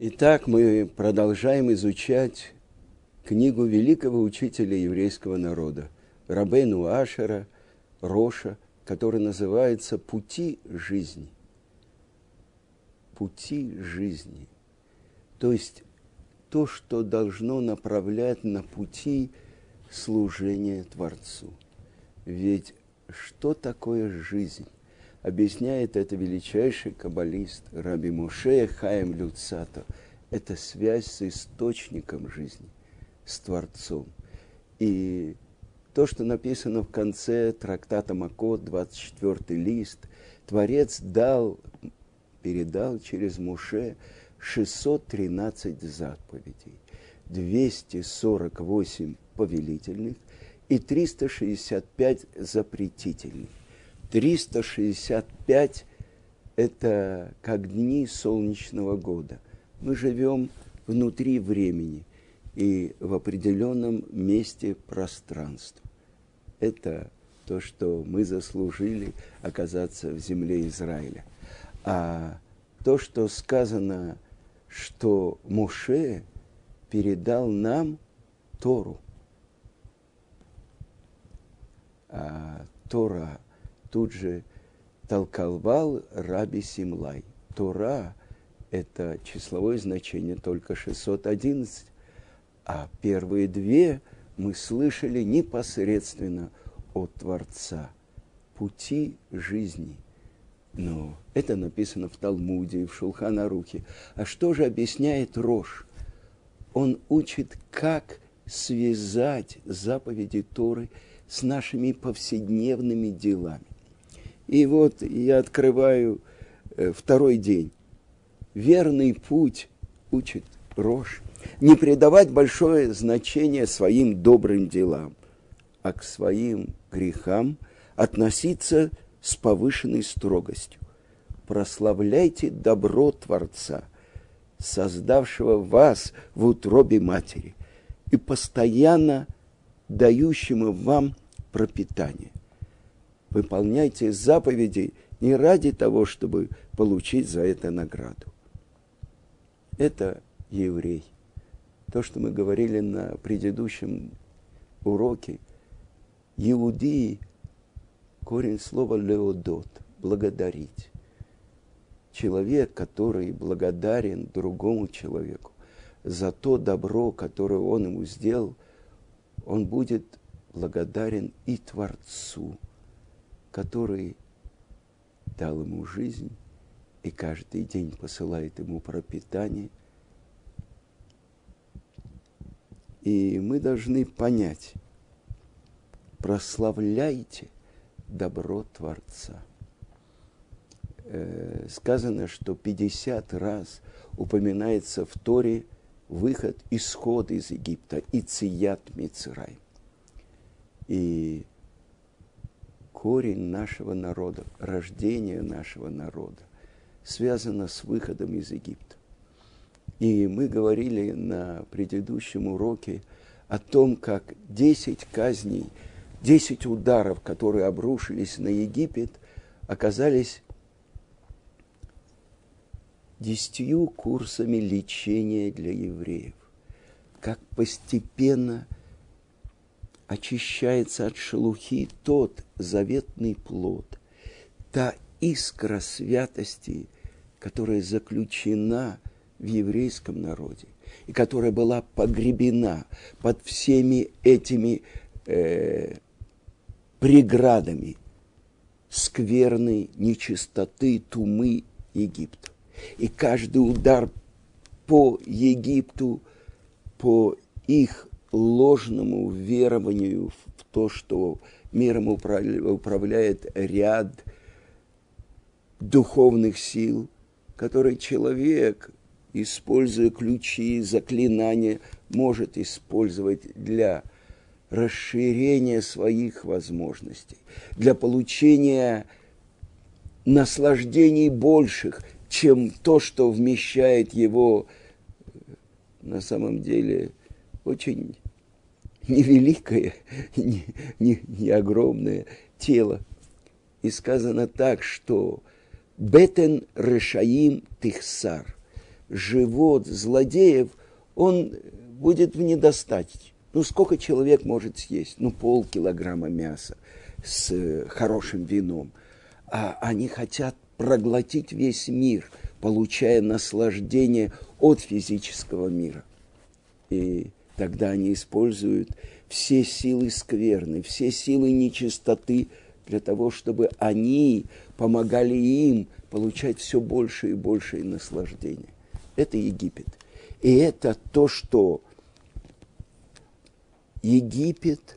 Итак, мы продолжаем изучать книгу великого учителя еврейского народа, Рабейну Ашера, Роша, который называется «Пути жизни». Пути жизни. То есть то, что должно направлять на пути служения Творцу. Ведь что такое жизнь? Объясняет это величайший каббалист Раби Муше Хаим Люцато. Это связь с источником жизни, с Творцом. И то, что написано в конце трактата Макот, 24 лист, Творец дал, передал через Муше 613 заповедей, 248 повелительных и 365 запретительных. 365 – это как дни солнечного года. Мы живем внутри времени и в определенном месте пространства. Это то, что мы заслужили оказаться в земле Израиля. А то, что сказано, что Моше передал нам Тору. А Тора тут же толковал Раби Симлай. Тора – это числовое значение только 611, а первые две мы слышали непосредственно от Творца. Пути жизни. Но это написано в Талмуде и в Шулханарухе. А что же объясняет Рош? Он учит, как связать заповеди Торы с нашими повседневными делами. И вот я открываю э, второй день. Верный путь учит Рош. Не придавать большое значение своим добрым делам, а к своим грехам относиться с повышенной строгостью. Прославляйте добро Творца, создавшего вас в утробе матери и постоянно дающему вам пропитание выполняйте заповеди не ради того, чтобы получить за это награду. Это еврей. То, что мы говорили на предыдущем уроке, иудеи, корень слова леодот, благодарить. Человек, который благодарен другому человеку за то добро, которое он ему сделал, он будет благодарен и Творцу – который дал ему жизнь и каждый день посылает ему пропитание. И мы должны понять, прославляйте добро Творца. Э, сказано, что 50 раз упоминается в Торе выход, исход из Египта, и цият Мицрай. И корень нашего народа, рождение нашего народа связано с выходом из Египта. И мы говорили на предыдущем уроке о том, как 10 казней, 10 ударов, которые обрушились на Египет, оказались десятью курсами лечения для евреев. Как постепенно – очищается от шелухи тот заветный плод, та искра святости, которая заключена в еврейском народе и которая была погребена под всеми этими э, преградами скверной нечистоты, тумы Египта. И каждый удар по Египту, по их ложному верованию в то, что миром управляет ряд духовных сил, которые человек, используя ключи, заклинания, может использовать для расширения своих возможностей, для получения наслаждений больших, чем то, что вмещает его на самом деле очень невеликое, не, не, не огромное тело. И сказано так, что Бетен Решаим Тихсар. живот злодеев, он будет в недостатке. Ну, сколько человек может съесть? Ну, полкилограмма мяса с э, хорошим вином. А они хотят проглотить весь мир, получая наслаждение от физического мира. И тогда они используют все силы скверны, все силы нечистоты для того, чтобы они помогали им получать все больше и больше наслаждения. Это Египет. И это то, что Египет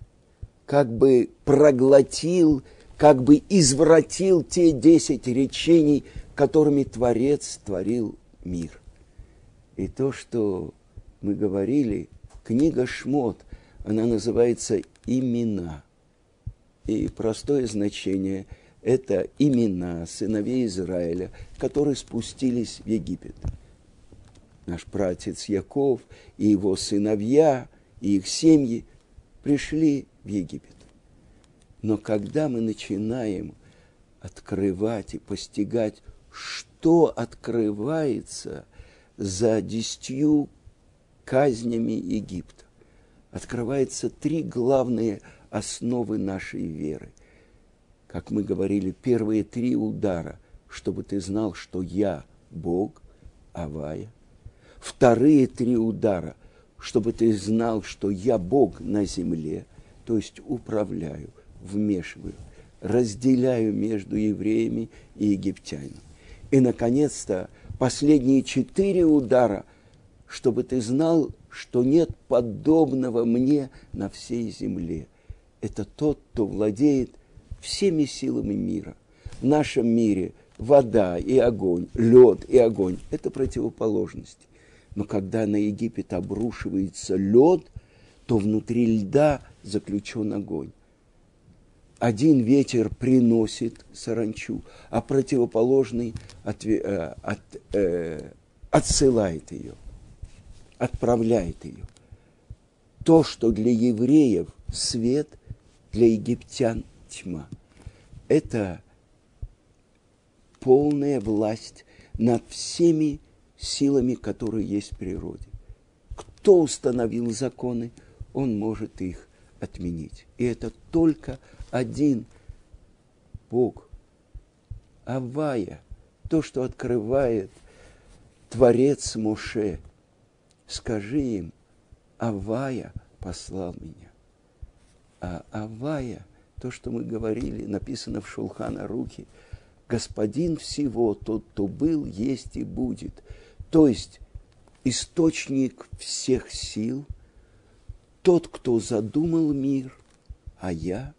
как бы проглотил, как бы извратил те десять речений, которыми Творец творил мир. И то, что мы говорили, книга Шмот, она называется «Имена». И простое значение – это имена сыновей Израиля, которые спустились в Египет. Наш пратец Яков и его сыновья, и их семьи пришли в Египет. Но когда мы начинаем открывать и постигать, что открывается за десятью казнями Египта, открывается три главные основы нашей веры. Как мы говорили, первые три удара, чтобы ты знал, что я Бог, Авая. Вторые три удара, чтобы ты знал, что я Бог на земле, то есть управляю, вмешиваю, разделяю между евреями и египтянами. И, наконец-то, последние четыре удара, чтобы ты знал, что нет подобного мне на всей земле. Это тот, кто владеет всеми силами мира. В нашем мире вода и огонь, лед и огонь – это противоположности. Но когда на Египет обрушивается лед, то внутри льда заключен огонь. Один ветер приносит саранчу, а противоположный от, э, от, э, отсылает ее, отправляет ее. То, что для евреев свет, для египтян тьма. Это полная власть над всеми силами, которые есть в природе. Кто установил законы, он может их отменить. И это только один Бог. Авая, то, что открывает Творец Моше. Скажи им, Авая послал меня. А Авая, то, что мы говорили, написано в Шулхана Руки, Господин всего, тот, кто был, есть и будет – то есть источник всех сил, тот, кто задумал мир, а я,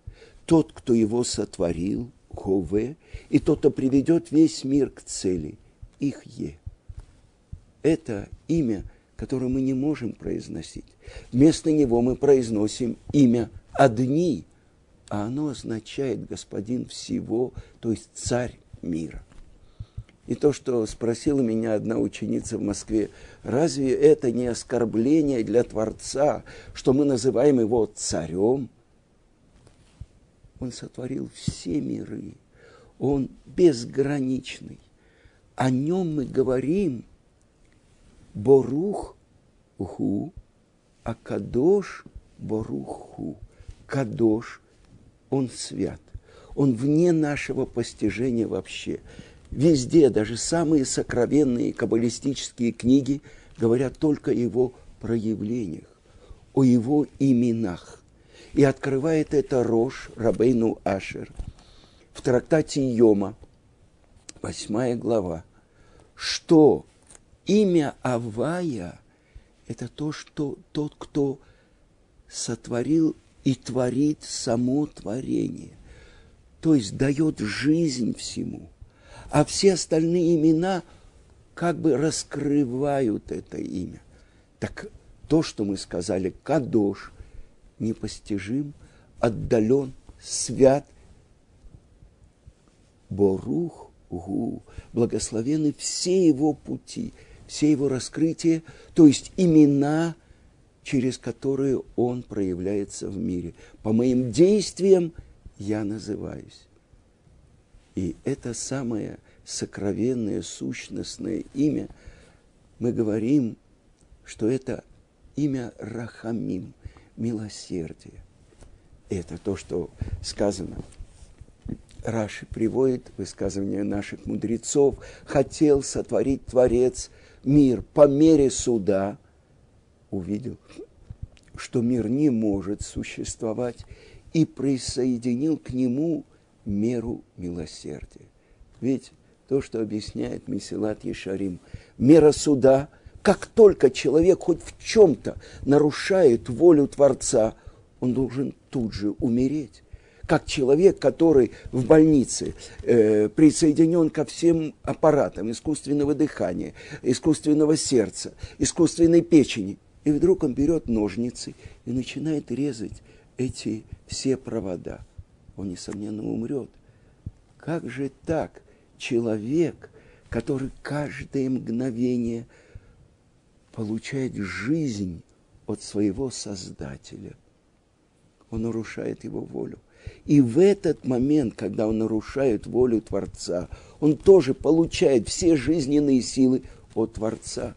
тот, кто его сотворил, Хове, и тот, кто приведет весь мир к цели, их Е. Это имя, которое мы не можем произносить. Вместо него мы произносим имя «одни», а оно означает «господин всего», то есть «царь мира». И то, что спросила меня одна ученица в Москве, разве это не оскорбление для Творца, что мы называем его царем? Он сотворил все миры, он безграничный. О нем мы говорим Борух Ху, а Кадош Боруху. Кадош, он свят, он вне нашего постижения вообще. Везде, даже самые сокровенные каббалистические книги говорят только о его проявлениях, о его именах. И открывает это Рош Рабейну Ашер в трактате Йома, восьмая глава, что имя Авая – это то, что тот, кто сотворил и творит само творение, то есть дает жизнь всему – а все остальные имена как бы раскрывают это имя. Так то, что мы сказали, Кадош, непостижим, отдален, свят, Борух, Гу, благословены все его пути, все его раскрытия, то есть имена, через которые он проявляется в мире. По моим действиям я называюсь. И это самое сокровенное, сущностное имя мы говорим, что это имя Рахамим, милосердие. Это то, что сказано. Раши приводит высказывание наших мудрецов. Хотел сотворить Творец мир по мере суда. Увидел, что мир не может существовать, и присоединил к нему меру милосердия. Ведь то, что объясняет Месилат Ешарим, мера суда, как только человек хоть в чем-то нарушает волю Творца, он должен тут же умереть. Как человек, который в больнице э, присоединен ко всем аппаратам искусственного дыхания, искусственного сердца, искусственной печени, и вдруг он берет ножницы и начинает резать эти все провода. Он, несомненно, умрет. Как же так? Человек, который каждое мгновение получает жизнь от своего Создателя, он нарушает его волю. И в этот момент, когда он нарушает волю Творца, он тоже получает все жизненные силы от Творца.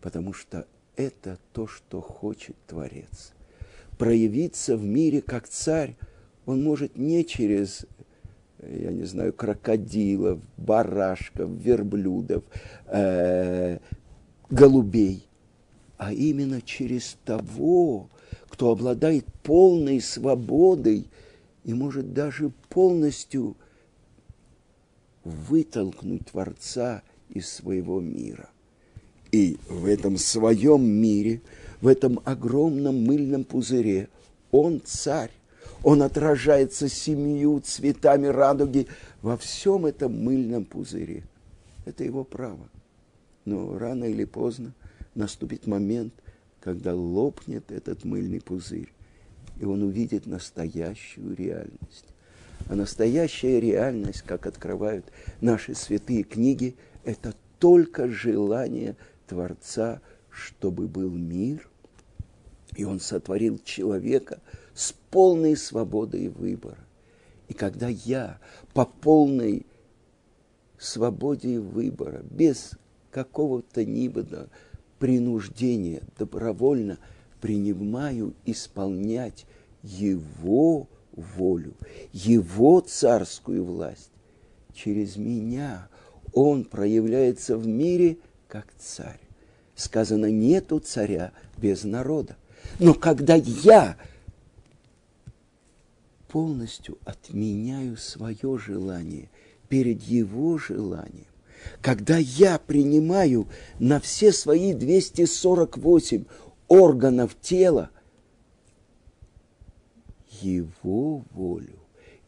Потому что это то, что хочет Творец. Проявиться в мире как царь он может не через, я не знаю, крокодилов, барашков, верблюдов, э, голубей, а именно через того, кто обладает полной свободой и может даже полностью вытолкнуть Творца из своего мира. И в этом своем мире, в этом огромном мыльном пузыре, он царь. Он отражается семью цветами радуги во всем этом мыльном пузыре. Это его право. Но рано или поздно наступит момент – когда лопнет этот мыльный пузырь, и он увидит настоящую реальность. А настоящая реальность, как открывают наши святые книги, это только желание Творца, чтобы был мир, и он сотворил человека с полной свободой выбора. И когда я по полной свободе выбора, без какого-то ни принуждение, добровольно принимаю исполнять Его волю, Его царскую власть. Через меня Он проявляется в мире как царь. Сказано, нету царя без народа. Но когда я полностью отменяю свое желание перед его желанием, когда я принимаю на все свои 248 органов тела его волю,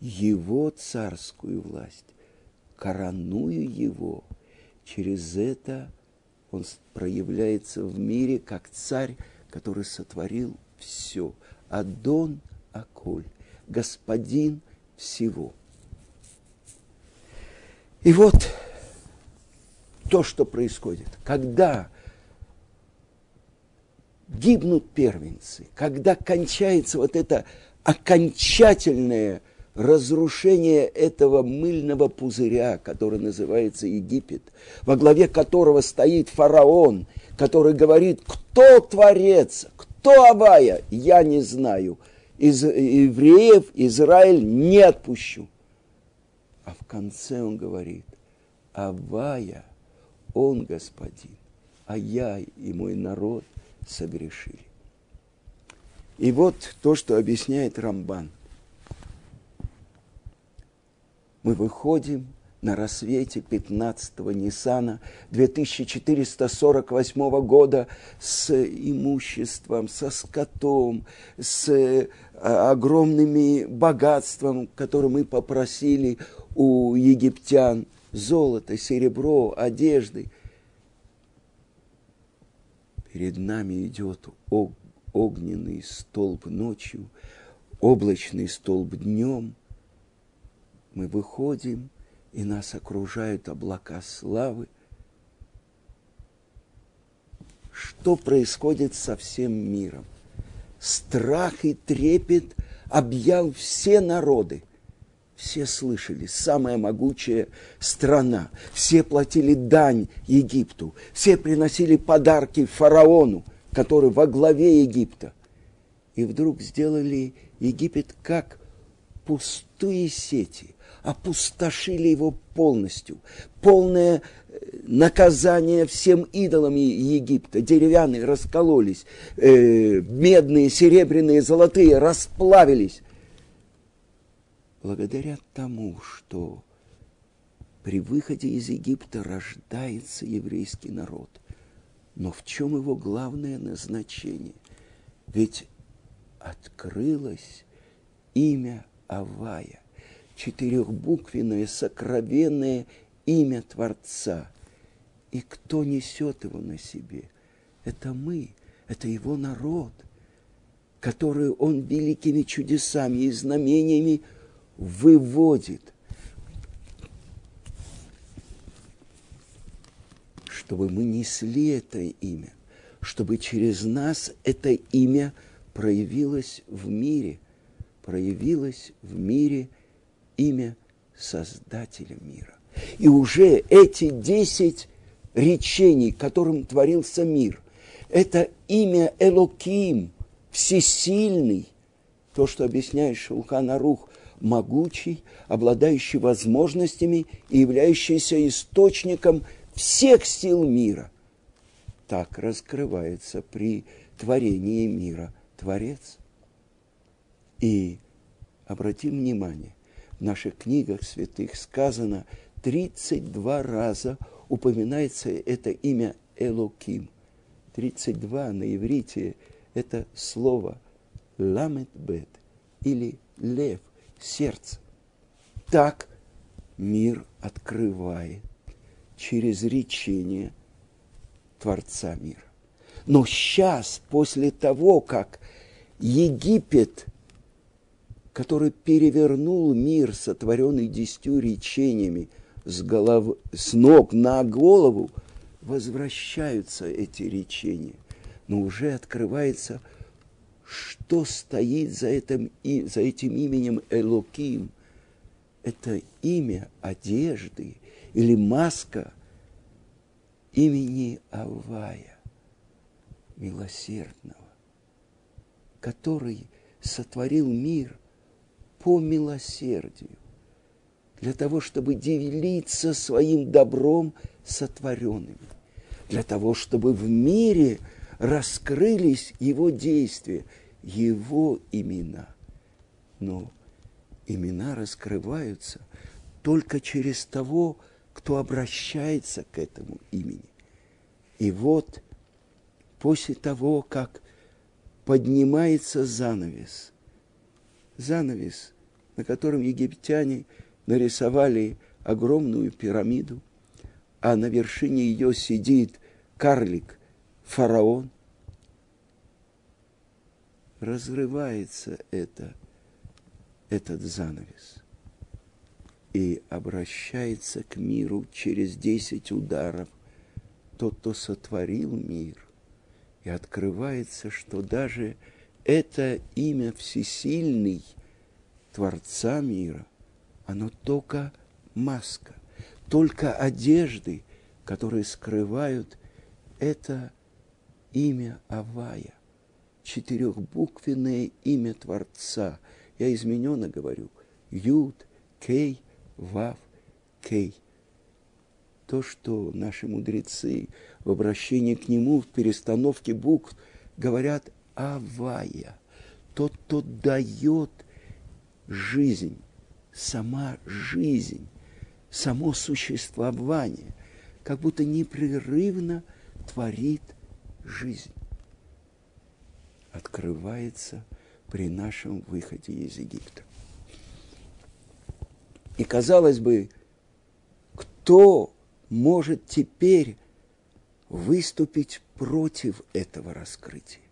его царскую власть, короную его, через это он проявляется в мире как царь, который сотворил все. Адон Аколь, господин всего. И вот то, что происходит. Когда гибнут первенцы, когда кончается вот это окончательное разрушение этого мыльного пузыря, который называется Египет, во главе которого стоит фараон, который говорит, кто творец, кто Авая, я не знаю. Из евреев Израиль не отпущу. А в конце он говорит, Авая – он господин, а я и мой народ согрешили. И вот то, что объясняет Рамбан. Мы выходим на рассвете 15-го Ниссана 2448 года с имуществом, со скотом, с а, огромными богатством, которые мы попросили у египтян – золото, серебро, одежды. Перед нами идет огненный столб ночью, облачный столб днем. Мы выходим, и нас окружают облака славы. Что происходит со всем миром? Страх и трепет объял все народы – все слышали, самая могучая страна. Все платили дань Египту, все приносили подарки фараону, который во главе Египта. И вдруг сделали Египет как пустые сети, опустошили его полностью. Полное э, наказание всем идолам Египта. Деревянные раскололись, э, медные, серебряные, золотые расплавились. Благодаря тому, что при выходе из Египта рождается еврейский народ. Но в чем его главное назначение? Ведь открылось имя Авая четырехбуквенное, сокровенное имя Творца. И кто несет его на себе? Это мы, это его народ, который он великими чудесами и знамениями выводит. Чтобы мы несли это имя, чтобы через нас это имя проявилось в мире, проявилось в мире – имя Создателя мира. И уже эти десять речений, которым творился мир, это имя Элоким, всесильный, то, что объясняет Шулхан Арух, могучий, обладающий возможностями и являющийся источником всех сил мира. Так раскрывается при творении мира Творец. И обратим внимание, в наших книгах святых сказано 32 раза упоминается это имя Элоким. 32 на иврите это слово ламет бет или лев, сердце. Так мир открывает через речение Творца мира. Но сейчас, после того, как Египет который перевернул мир, сотворенный десятью речениями, с, голов... с ног на голову, возвращаются эти речения. Но уже открывается, что стоит за этим, и, за этим именем Элоким. Это имя одежды или маска имени Авая, милосердного, который сотворил мир по милосердию, для того, чтобы делиться своим добром сотворенными, для того, чтобы в мире раскрылись его действия, его имена. Но имена раскрываются только через того, кто обращается к этому имени. И вот после того, как поднимается занавес, занавес на котором египтяне нарисовали огромную пирамиду, а на вершине ее сидит карлик, фараон. Разрывается это, этот занавес и обращается к миру через десять ударов тот, кто сотворил мир. И открывается, что даже это имя Всесильный – Творца мира, оно только маска, только одежды, которые скрывают это имя Авая, четырехбуквенное имя Творца. Я измененно говорю, Юд, Кей, Вав, Кей. То, что наши мудрецы в обращении к нему, в перестановке букв, говорят Авая, тот, кто дает – жизнь, сама жизнь, само существование, как будто непрерывно творит жизнь. Открывается при нашем выходе из Египта. И казалось бы, кто может теперь выступить против этого раскрытия?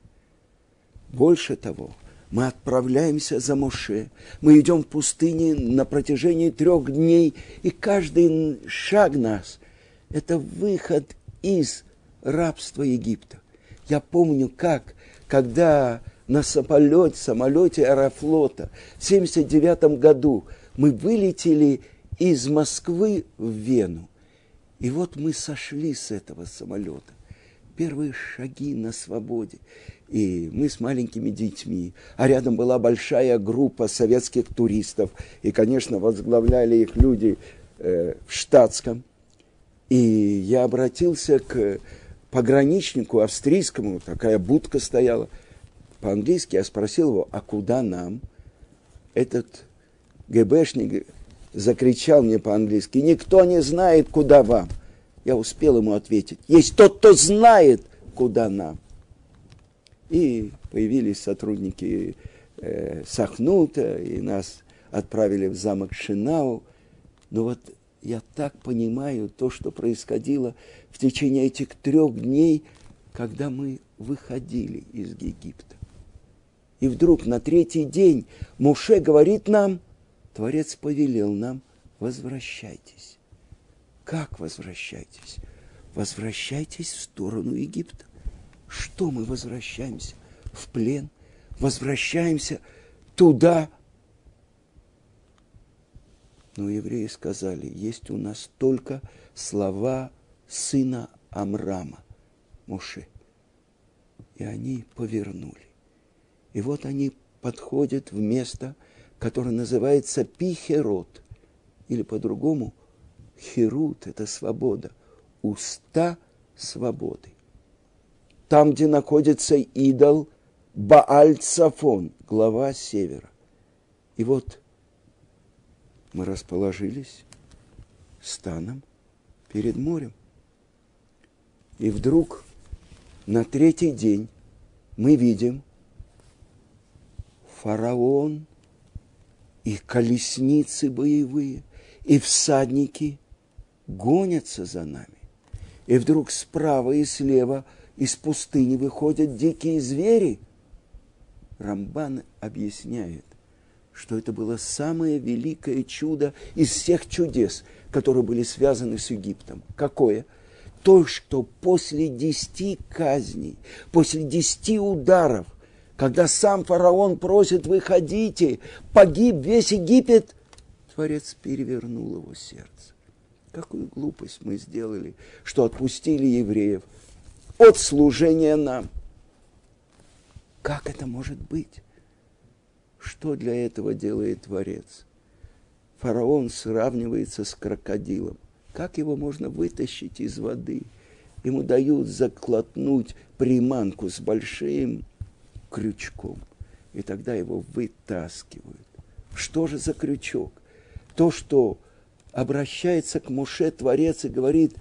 Больше того – мы отправляемся за Моше. Мы идем в пустыне на протяжении трех дней, и каждый шаг нас – это выход из рабства Египта. Я помню, как, когда на самолете, самолете Аэрофлота в 1979 году Мы вылетели из Москвы в Вену. И вот мы сошли с этого самолета. Первые шаги на свободе. И мы с маленькими детьми. А рядом была большая группа советских туристов. И, конечно, возглавляли их люди э, в штатском. И я обратился к пограничнику австрийскому, такая будка стояла, по-английски, я спросил его, а куда нам? Этот ГБшник закричал мне по-английски, никто не знает, куда вам. Я успел ему ответить, есть тот, кто знает, куда нам. И появились сотрудники э, Сахнута, и нас отправили в замок Шинау. Но вот я так понимаю то, что происходило в течение этих трех дней, когда мы выходили из Египта. И вдруг на третий день Муше говорит нам, Творец повелел нам, возвращайтесь. Как возвращайтесь? Возвращайтесь в сторону Египта. Что мы возвращаемся? В плен? Возвращаемся туда, но евреи сказали, есть у нас только слова сына Амрама, Муше. И они повернули. И вот они подходят в место, которое называется Пихерот, или по-другому Херут – это свобода, уста свободы. Там, где находится идол Бааль-Цафон, глава севера. И вот мы расположились станом перед морем. И вдруг на третий день мы видим фараон и колесницы боевые, и всадники гонятся за нами. И вдруг справа и слева из пустыни выходят дикие звери. Рамбан объясняет, что это было самое великое чудо из всех чудес, которые были связаны с Египтом. Какое? То, что после десяти казней, после десяти ударов, когда сам фараон просит «выходите», погиб весь Египет, Творец перевернул его сердце. Какую глупость мы сделали, что отпустили евреев от служения нам. Как это может быть? Что для этого делает Творец? Фараон сравнивается с крокодилом. Как его можно вытащить из воды? Ему дают заклотнуть приманку с большим крючком. И тогда его вытаскивают. Что же за крючок? То, что обращается к Муше Творец и говорит,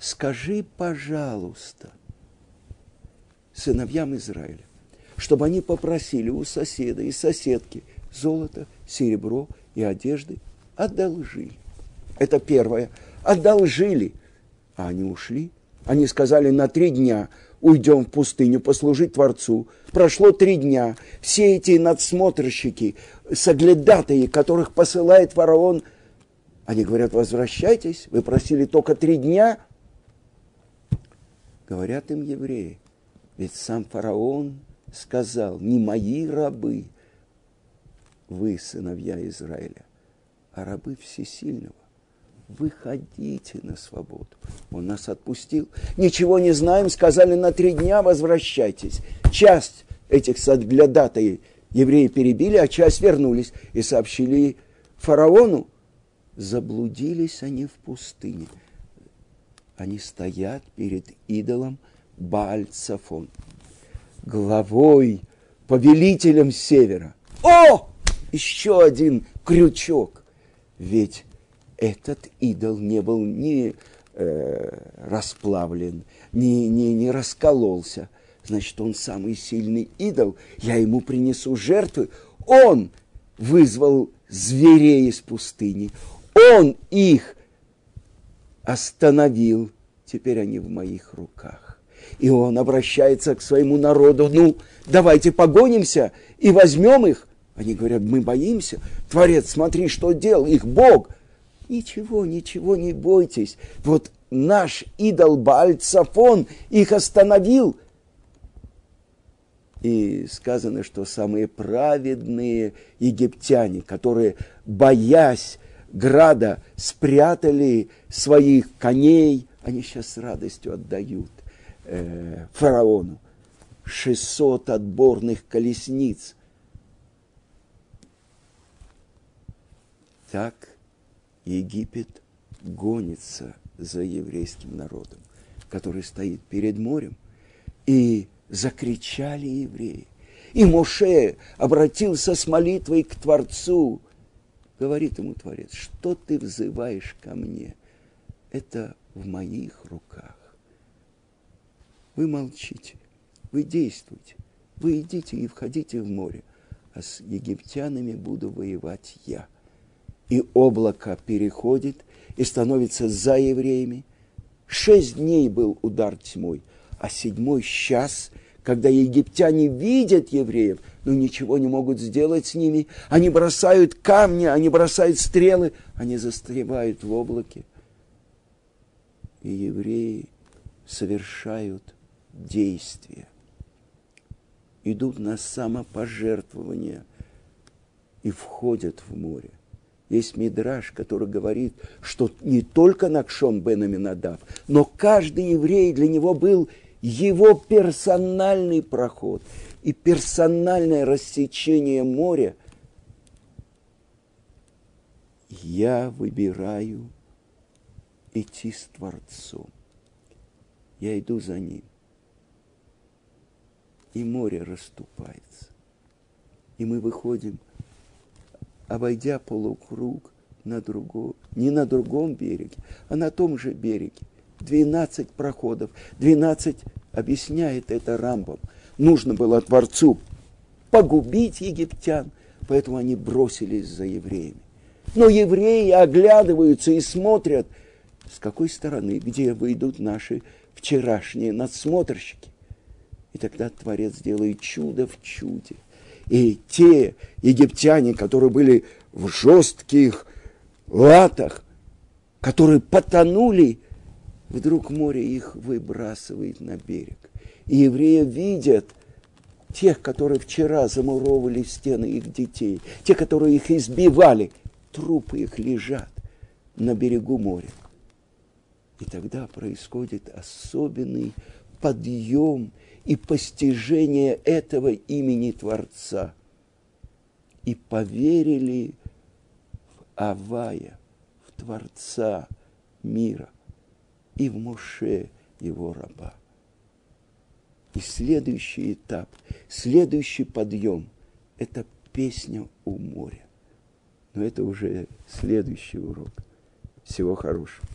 скажи, пожалуйста, сыновьям Израиля, чтобы они попросили у соседа и соседки золото, серебро и одежды, одолжили. Это первое. Одолжили. А они ушли. Они сказали на три дня уйдем в пустыню послужить Творцу. Прошло три дня. Все эти надсмотрщики, соглядатые, которых посылает фараон, они говорят, возвращайтесь, вы просили только три дня. Говорят им евреи, ведь сам фараон сказал, не мои рабы, вы, сыновья Израиля, а рабы всесильного. Выходите на свободу. Он нас отпустил. Ничего не знаем, сказали на три дня возвращайтесь. Часть этих соглядатаев евреи перебили, а часть вернулись и сообщили фараону. Заблудились они в пустыне. Они стоят перед идолом Бааль-Цафон главой, повелителем севера. О, еще один крючок. Ведь этот идол не был ни э, расплавлен, ни, ни, ни раскололся. Значит, он самый сильный идол. Я ему принесу жертвы. Он вызвал зверей из пустыни. Он их остановил. Теперь они в моих руках. И он обращается к своему народу, ну, давайте погонимся и возьмем их. Они говорят, мы боимся. Творец, смотри, что делал их Бог. Ничего, ничего не бойтесь. Вот наш идол Бааль Цафон их остановил. И сказано, что самые праведные египтяне, которые, боясь града, спрятали своих коней, они сейчас с радостью отдают э, фараону. 600 отборных колесниц. Так Египет гонится за еврейским народом, который стоит перед морем. И закричали евреи. И Моше обратился с молитвой к Творцу. Говорит ему Творец, что ты взываешь ко мне? Это в моих руках. Вы молчите, вы действуйте, вы идите и входите в море, а с египтянами буду воевать я. И облако переходит и становится за евреями. Шесть дней был удар тьмой, а седьмой час, когда египтяне видят евреев, но ничего не могут сделать с ними. Они бросают камни, они бросают стрелы, они застревают в облаке. И евреи совершают действия. Идут на самопожертвование и входят в море. Есть мидраж, который говорит, что не только Накшон бен Аминадав, но каждый еврей для него был его персональный проход и персональное рассечение моря. Я выбираю идти с Творцом. Я иду за Ним. И море расступается. И мы выходим, обойдя полукруг на другом, не на другом береге, а на том же береге. 12 проходов, 12 объясняет это Рамбом. Нужно было Творцу погубить египтян, поэтому они бросились за евреями. Но евреи оглядываются и смотрят, с какой стороны, где выйдут наши вчерашние надсмотрщики. И тогда Творец делает чудо в чуде. И те египтяне, которые были в жестких латах, которые потонули, вдруг море их выбрасывает на берег. И евреи видят тех, которые вчера замуровывали стены их детей, те, которые их избивали, трупы их лежат на берегу моря. И тогда происходит особенный подъем и постижение этого имени Творца. И поверили в Авая, в Творца мира и в Моше, его раба. И следующий этап, следующий подъем – это песня у моря. Но это уже следующий урок. Всего хорошего.